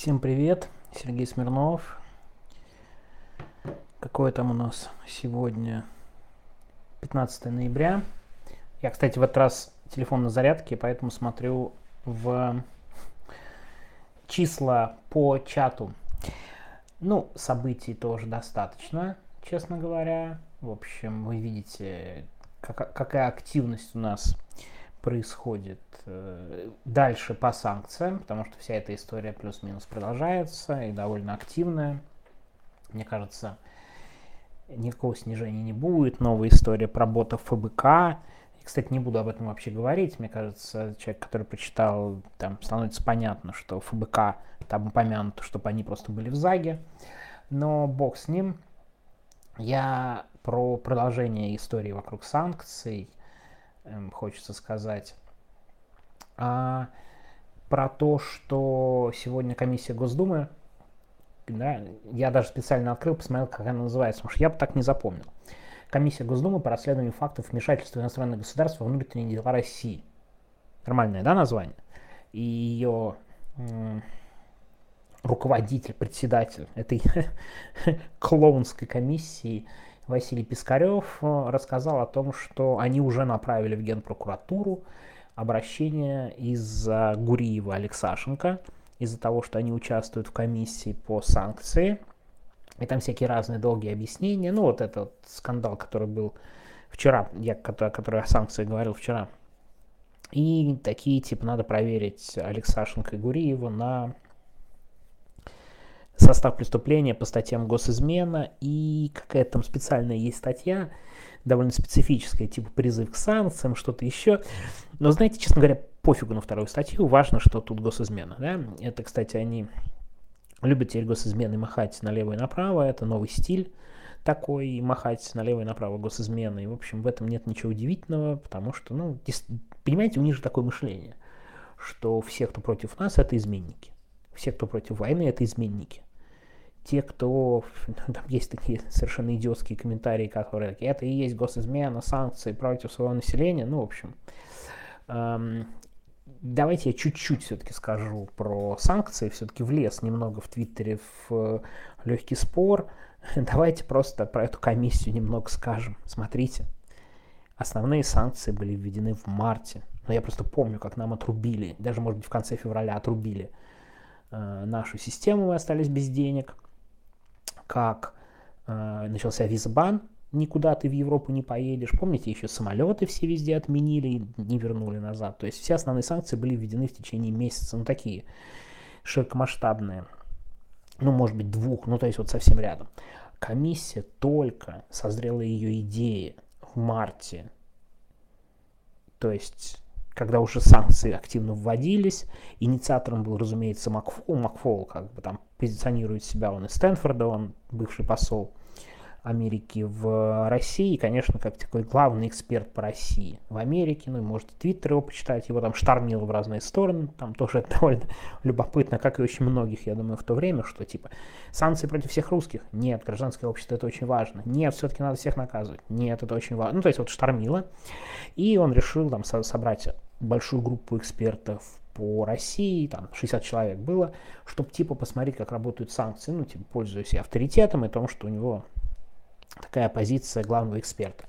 Всем привет, Сергей Смирнов. Какое там у нас сегодня 15 ноября. Я, кстати, в этот раз телефон на зарядке, поэтому смотрю в числа по чату. Ну, событий тоже достаточно, честно говоря. В общем, вы видите, как, какая активность у нас происходит дальше по санкциям, потому что вся эта история плюс-минус продолжается и довольно активная. Мне кажется, никакого снижения не будет. Новая история про ботов ФБК. И, кстати, не буду об этом вообще говорить. Мне кажется, человек, который прочитал, там становится понятно, что ФБК там упомянуто, чтобы они просто были в ЗАГе. Но бог с ним. Я про продолжение истории вокруг санкций Эм, хочется сказать. А про то, что сегодня комиссия Госдумы, да, я даже специально открыл, посмотрел, как она называется, потому что я бы так не запомнил. Комиссия Госдумы по расследованию фактов вмешательства иностранных государств во внутренние дела России. Нормальное, да, название? И ее руководитель, председатель этой клоунской комиссии Василий Пискарев э, рассказал о том, что они уже направили в Генпрокуратуру обращение из-за Гуриева Алексашенко, из-за того, что они участвуют в комиссии по санкции. И там всякие разные долгие объяснения. Ну, вот этот скандал, который был вчера, я который, который о санкции говорил вчера. И такие, типа, надо проверить Алексашенко и Гуриева на состав преступления по статьям госизмена и какая-то там специальная есть статья, довольно специфическая, типа призыв к санкциям, что-то еще. Но знаете, честно говоря, пофигу на вторую статью, важно, что тут госизмена. Да? Это, кстати, они любят теперь госизмены махать налево и направо, это новый стиль такой, махать налево и направо госизмены. И, в общем, в этом нет ничего удивительного, потому что, ну, понимаете, у них же такое мышление, что все, кто против нас, это изменники. Все, кто против войны, это изменники те, кто... Там есть такие совершенно идиотские комментарии, которые это и есть госизмена, санкции против своего населения. Ну, в общем, эм, давайте я чуть-чуть все-таки скажу про санкции. Все-таки влез немного в Твиттере в легкий спор. Давайте просто про эту комиссию немного скажем. Смотрите, основные санкции были введены в марте. Но я просто помню, как нам отрубили, даже, может быть, в конце февраля отрубили э, нашу систему, мы остались без денег – как э, начался визбан, никуда ты в Европу не поедешь. Помните, еще самолеты все везде отменили и не вернули назад. То есть все основные санкции были введены в течение месяца. Ну, такие широкомасштабные. Ну, может быть, двух, ну, то есть вот совсем рядом. Комиссия только созрела ее идеи в марте. То есть когда уже санкции активно вводились. Инициатором был, разумеется, Макфол. Макфол как бы там позиционирует себя, он из Стэнфорда, он бывший посол Америки в России, и, конечно, как такой главный эксперт по России в Америке, ну и можете твиттер его почитать, его там штормило в разные стороны, там тоже это довольно любопытно, как и очень многих, я думаю, в то время, что типа санкции против всех русских, нет, гражданское общество это очень важно, нет, все-таки надо всех наказывать, нет, это очень важно, ну то есть вот штормило, и он решил там собрать большую группу экспертов по России, там 60 человек было, чтобы типа посмотреть, как работают санкции, ну типа пользуясь и авторитетом, и том, что у него такая позиция главного эксперта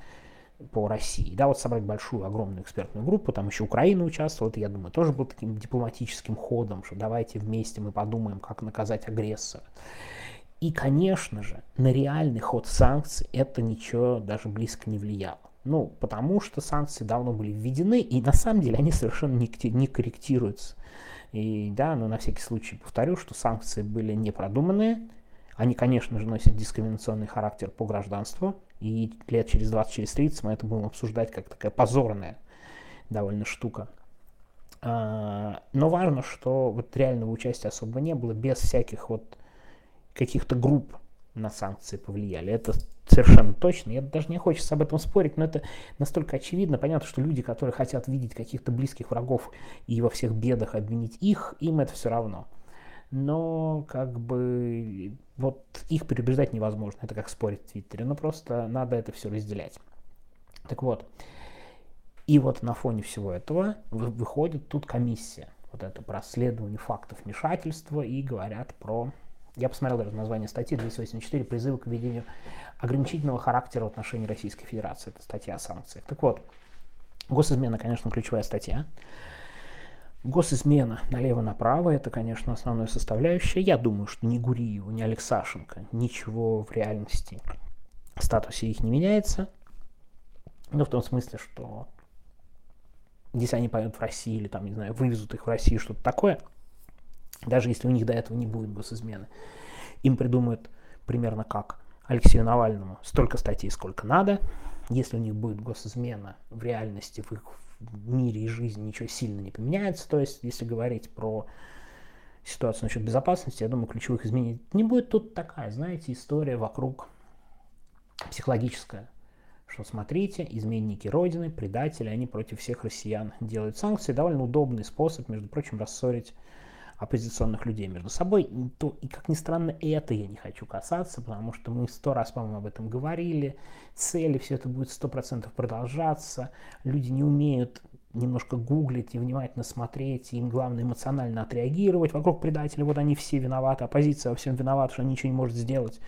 по России. Да, вот собрать большую, огромную экспертную группу, там еще Украина участвовала, это, я думаю, тоже был таким дипломатическим ходом, что давайте вместе мы подумаем, как наказать агрессора. И, конечно же, на реальный ход санкций это ничего даже близко не влияло. Ну, потому что санкции давно были введены, и на самом деле они совершенно не, не корректируются. И да, но на всякий случай повторю, что санкции были непродуманные. Они, конечно же, носят дискриминационный характер по гражданству, и лет через 20, через 30 мы это будем обсуждать как такая позорная довольно штука. А, но важно, что вот реального участия особо не было, без всяких вот каких-то групп на санкции повлияли. Это совершенно точно. Я даже не хочется об этом спорить, но это настолько очевидно. Понятно, что люди, которые хотят видеть каких-то близких врагов и во всех бедах обвинить их, им это все равно. Но как бы вот их переубеждать невозможно. Это как спорить в Твиттере. Но просто надо это все разделять. Так вот. И вот на фоне всего этого выходит тут комиссия. вот это про расследование фактов вмешательства и говорят про я посмотрел даже название статьи 284 «Призывы к введению ограничительного характера в отношении Российской Федерации». Это статья о санкциях. Так вот, госизмена, конечно, ключевая статья. Госизмена налево-направо – это, конечно, основная составляющая. Я думаю, что ни Гуриеву, ни Алексашенко ничего в реальности в статусе их не меняется. Ну, в том смысле, что если они поедут в Россию или, там, не знаю, вывезут их в Россию, что-то такое – даже если у них до этого не будет госизмены, им придумают примерно как Алексею Навальному столько статей, сколько надо. Если у них будет госизмена в реальности, в их мире и жизни ничего сильно не поменяется. То есть, если говорить про ситуацию насчет безопасности, я думаю, ключевых изменений не будет. Тут такая, знаете, история вокруг психологическая, что смотрите, изменники Родины, предатели, они против всех россиян делают санкции. Довольно удобный способ, между прочим, рассорить оппозиционных людей между собой, то и, как ни странно, это я не хочу касаться, потому что мы сто раз, по-моему, об этом говорили, цели, все это будет сто процентов продолжаться, люди не умеют немножко гуглить и внимательно смотреть, им главное эмоционально отреагировать. Вокруг предателей, вот они все виноваты, оппозиция во всем виновата, что ничего не может сделать.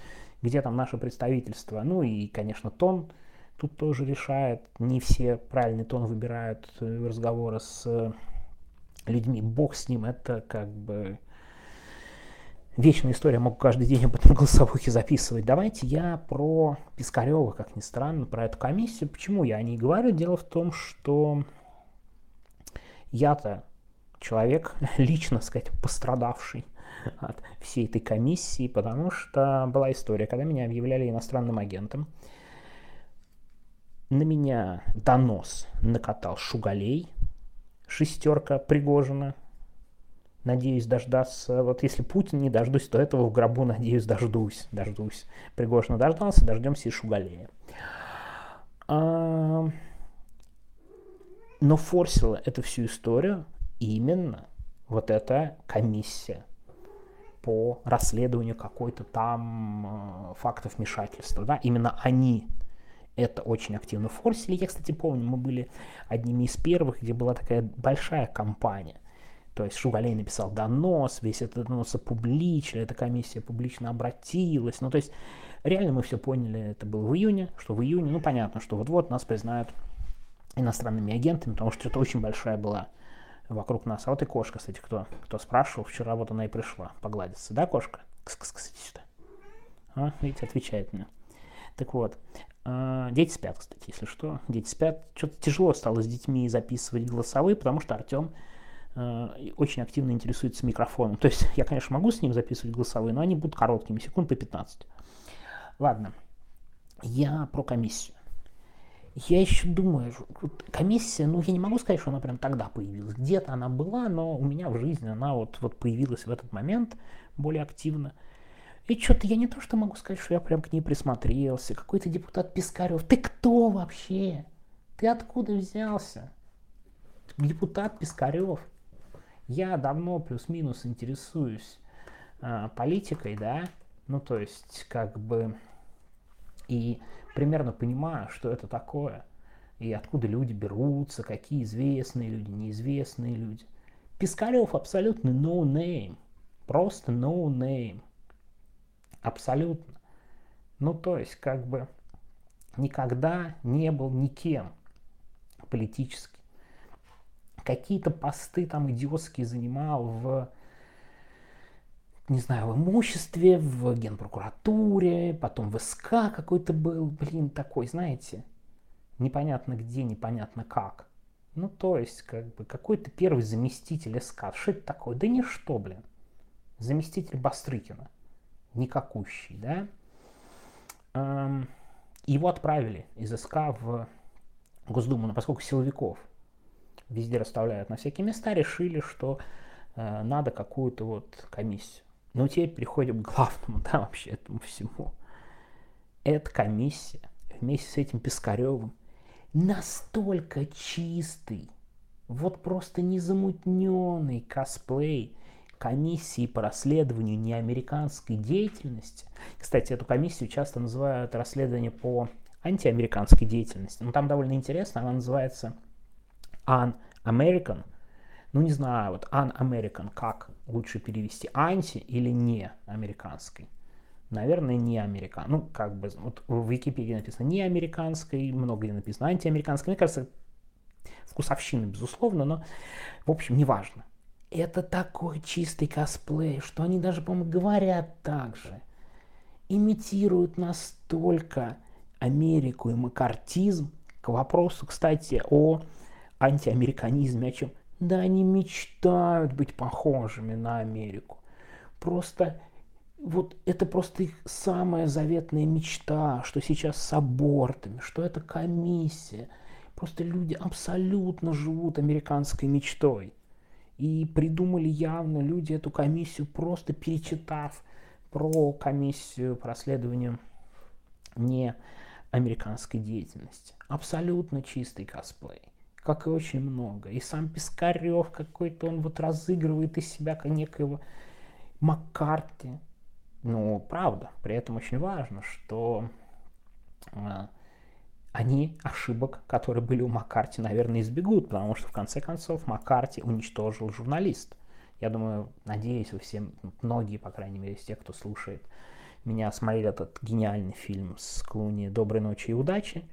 Где там наше представительство? Ну и, конечно, тон тут тоже решает. Не все правильный тон выбирают э, разговора с людьми, бог с ним, это как бы вечная история, могу каждый день об этом голосовухе записывать. Давайте я про Пискарева, как ни странно, про эту комиссию. Почему я о ней говорю? Дело в том, что я-то человек, лично сказать, пострадавший от всей этой комиссии, потому что была история, когда меня объявляли иностранным агентом, на меня донос накатал Шугалей, шестерка Пригожина. Надеюсь дождаться. Вот если Путин не дождусь, то этого в гробу, надеюсь, дождусь. Дождусь. Пригожина дождался, дождемся и Шугалея. А... Но форсила эту всю историю именно вот эта комиссия по расследованию какой-то там э, фактов вмешательства. Да? Именно они это очень активно форсили. Я, кстати, помню, мы были одними из первых, где была такая большая кампания. То есть Шугалей написал донос, весь этот донос опубличили, эта комиссия публично обратилась. Ну, то есть реально мы все поняли, это было в июне, что в июне, ну, понятно, что вот-вот нас признают иностранными агентами, потому что это очень большая была вокруг нас. А вот и кошка, кстати, кто, кто спрашивал, вчера вот она и пришла погладиться. Да, кошка? Кс-кс-кс, сюда. А, видите, отвечает мне. Так вот, дети спят, кстати, если что. Дети спят. Что-то тяжело стало с детьми записывать голосовые, потому что Артем а, очень активно интересуется микрофоном. То есть я, конечно, могу с ним записывать голосовые, но они будут короткими, секунд по 15. Ладно. Я про комиссию. Я еще думаю, комиссия, ну я не могу сказать, что она прям тогда появилась. Где-то она была, но у меня в жизни она вот, вот появилась в этот момент более активно. И что-то я не то, что могу сказать, что я прям к ней присмотрелся. Какой-то депутат Пискарев. Ты кто вообще? Ты откуда взялся? Депутат Пискарев. Я давно плюс-минус интересуюсь а, политикой, да, ну то есть как бы и примерно понимаю, что это такое, и откуда люди берутся, какие известные люди, неизвестные люди. Пискарев абсолютно no name, просто no name. Абсолютно. Ну, то есть, как бы никогда не был никем политически. Какие-то посты там идиотские занимал в, не знаю, в имуществе, в генпрокуратуре, потом в СК какой-то был, блин, такой, знаете, непонятно где, непонятно как. Ну, то есть, как бы, какой-то первый заместитель СК. Что это такое? Да ничто, блин. Заместитель Бастрыкина никакущий, да, его отправили из СК в Госдуму, но поскольку силовиков везде расставляют на всякие места, решили, что э, надо какую-то вот комиссию. Ну, теперь переходим к главному, да, вообще этому всему. Эта комиссия вместе с этим Пискаревым настолько чистый, вот просто незамутненный косплей комиссии по расследованию неамериканской деятельности. Кстати, эту комиссию часто называют расследование по антиамериканской деятельности. Но там довольно интересно, она называется Un-American ну не знаю, вот un-American, как лучше перевести, анти или не американской? Наверное, не американ. Ну, как бы, вот в Википедии написано не американской, много где написано антиамериканской. Мне кажется, вкусовщина, безусловно, но, в общем, неважно. Это такой чистый косплей, что они даже, по-моему, говорят так же. Имитируют настолько Америку и макартизм. К вопросу, кстати, о антиамериканизме, о чем? Да они мечтают быть похожими на Америку. Просто вот это просто их самая заветная мечта, что сейчас с абортами, что это комиссия. Просто люди абсолютно живут американской мечтой. И придумали явно люди эту комиссию, просто перечитав про комиссию по расследованию не американской деятельности. Абсолютно чистый косплей как и очень много. И сам Пискарев какой-то, он вот разыгрывает из себя некоего Маккарти. Ну, правда, при этом очень важно, что э, они ошибок, которые были у Маккарти, наверное, избегут, потому что в конце концов Маккарти уничтожил журналист. Я думаю, надеюсь, вы все, многие, по крайней мере, из тех, кто слушает меня, смотрели этот гениальный фильм с Клуни «Доброй ночи и удачи»,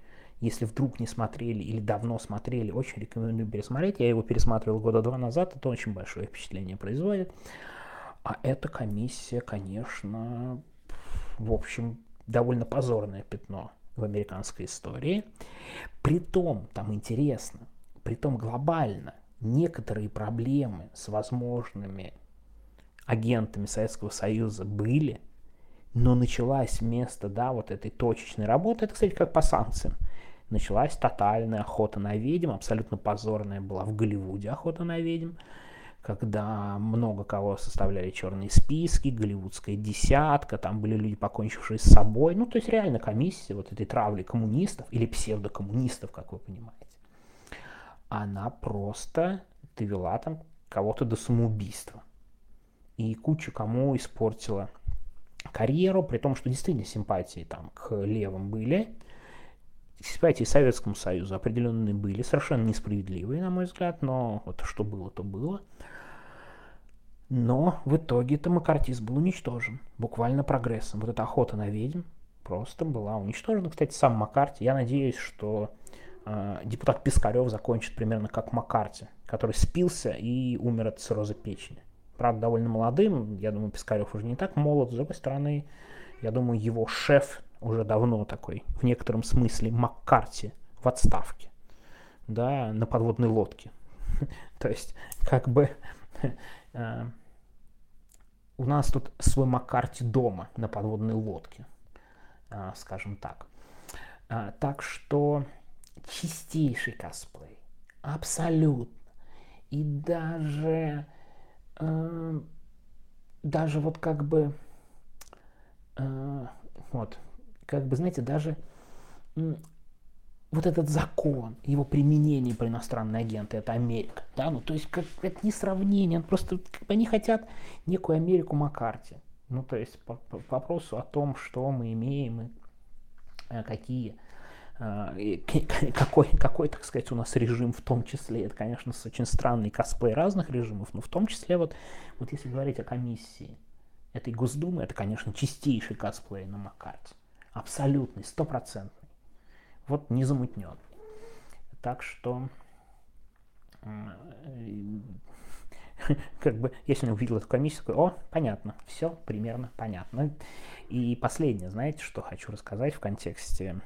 если вдруг не смотрели или давно смотрели, очень рекомендую пересмотреть. Я его пересматривал года два назад, это очень большое впечатление производит. А эта комиссия, конечно, в общем, довольно позорное пятно в американской истории. Притом, там интересно, притом глобально, некоторые проблемы с возможными агентами Советского Союза были, но началась вместо, да, вот этой точечной работы, это, кстати, как по санкциям, началась тотальная охота на ведьм, абсолютно позорная была в Голливуде охота на ведьм, когда много кого составляли черные списки, голливудская десятка, там были люди, покончившие с собой, ну, то есть реально комиссия вот этой травли коммунистов или псевдокоммунистов, как вы понимаете, она просто довела там кого-то до самоубийства. И кучу кому испортила карьеру, при том, что действительно симпатии там к левым были, симпатии Советскому Союзу определенные были, совершенно несправедливые, на мой взгляд, но вот что было, то было. Но в итоге это макартист был уничтожен, буквально прогрессом. Вот эта охота на ведьм просто была уничтожена. Кстати, сам Маккарти, я надеюсь, что э, депутат Пискарев закончит примерно как Маккарти, который спился и умер от цирроза печени. Правда, довольно молодым, я думаю, Пискарев уже не так молод, с другой стороны, я думаю, его шеф уже давно такой, в некотором смысле, Маккарти в отставке, да, на подводной лодке. То есть, как бы, э, у нас тут свой Маккарти дома на подводной лодке, э, скажем так. Э, так что чистейший косплей, абсолютно. И даже, даже вот как бы, вот, как бы, знаете, даже вот этот закон, его применение про иностранные агенты, это Америка, да, ну то есть как, это не сравнение, просто как бы они хотят некую Америку Маккарти, ну то есть по, по вопросу о том, что мы имеем и э, какие э, какой, какой, так сказать, у нас режим в том числе. Это, конечно, очень странный косплей разных режимов, но в том числе вот, вот если говорить о комиссии этой Госдумы, это, конечно, чистейший косплей на Маккарте абсолютный, стопроцентный. Вот не замутнен. Так что как бы, если увидел эту такой, о, понятно, все примерно понятно. И последнее, знаете, что хочу рассказать в контексте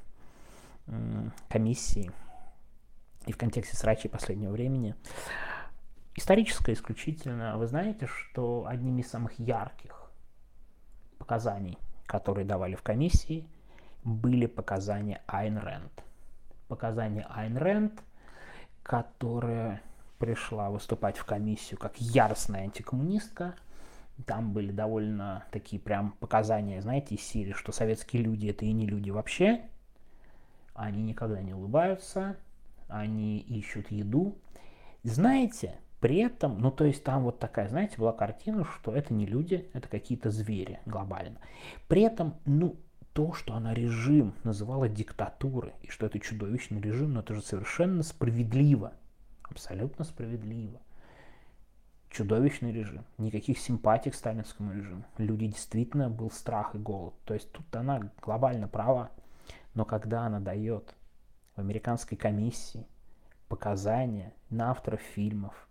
комиссии и в контексте срачей последнего времени. Историческое исключительно. Вы знаете, что одним из самых ярких показаний, которые давали в комиссии, были показания Айн Рэнд. Показания Айн Рэнд, которая пришла выступать в комиссию как яростная антикоммунистка. Там были довольно такие прям показания, знаете, из серии, что советские люди это и не люди вообще. Они никогда не улыбаются, они ищут еду. Знаете, при этом, ну то есть там вот такая, знаете, была картина, что это не люди, это какие-то звери глобально. При этом, ну, то, что она режим называла диктатурой, и что это чудовищный режим, но это же совершенно справедливо, абсолютно справедливо. чудовищный режим, никаких симпатий к сталинскому режиму. Люди действительно был страх и голод. То есть тут она глобально права, но когда она дает в американской комиссии показания на авторов фильмов,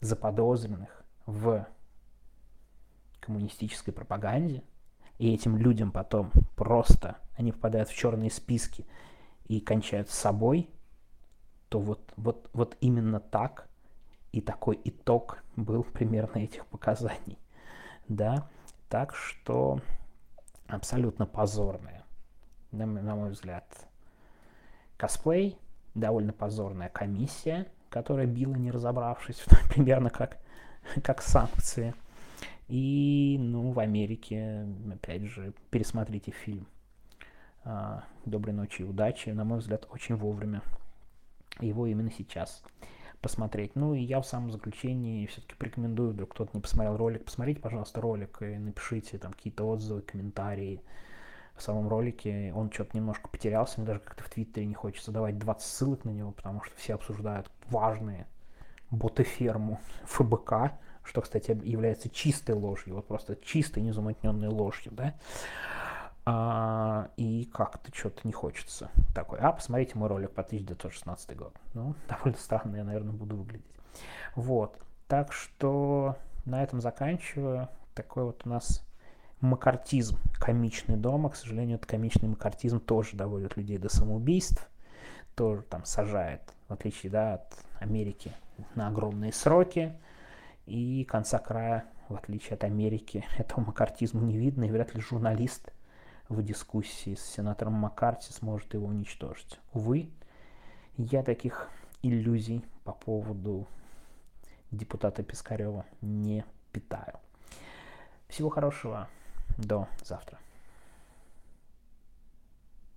заподозренных в коммунистической пропаганде, и этим людям потом просто они попадают в черные списки и кончают с собой, то вот, вот, вот именно так и такой итог был примерно этих показаний. Да, так что абсолютно позорная, на, на мой взгляд, косплей, довольно позорная комиссия, которая била, не разобравшись, примерно как, как санкции. И, ну, в Америке, опять же, пересмотрите фильм а, «Доброй ночи и удачи». На мой взгляд, очень вовремя. Его именно сейчас посмотреть. Ну и я в самом заключении все-таки порекомендую, вдруг кто-то не посмотрел ролик, посмотрите, пожалуйста, ролик и напишите там какие-то отзывы, комментарии в самом ролике. Он что-то немножко потерялся, мне даже как-то в Твиттере не хочется давать 20 ссылок на него, потому что все обсуждают важные ботеферму ФБК, что, кстати, является чистой ложью, вот просто чистой незамутненной ложью, да, а, и как-то что-то не хочется такой. А, посмотрите мой ролик по 1916 год. Ну, довольно странно я, наверное, буду выглядеть. Вот. Так что на этом заканчиваю. Такой вот у нас макартизм, комичный дома. К сожалению, этот комичный макартизм тоже доводит людей до самоубийств. Тоже там сажает, в отличие да, от Америки, на огромные сроки. И конца края, в отличие от Америки, этого макартизма не видно. И вряд ли журналист в дискуссии с сенатором Маккарти сможет его уничтожить. Увы, я таких иллюзий по поводу депутата Пискарева не питаю. Всего хорошего. До завтра.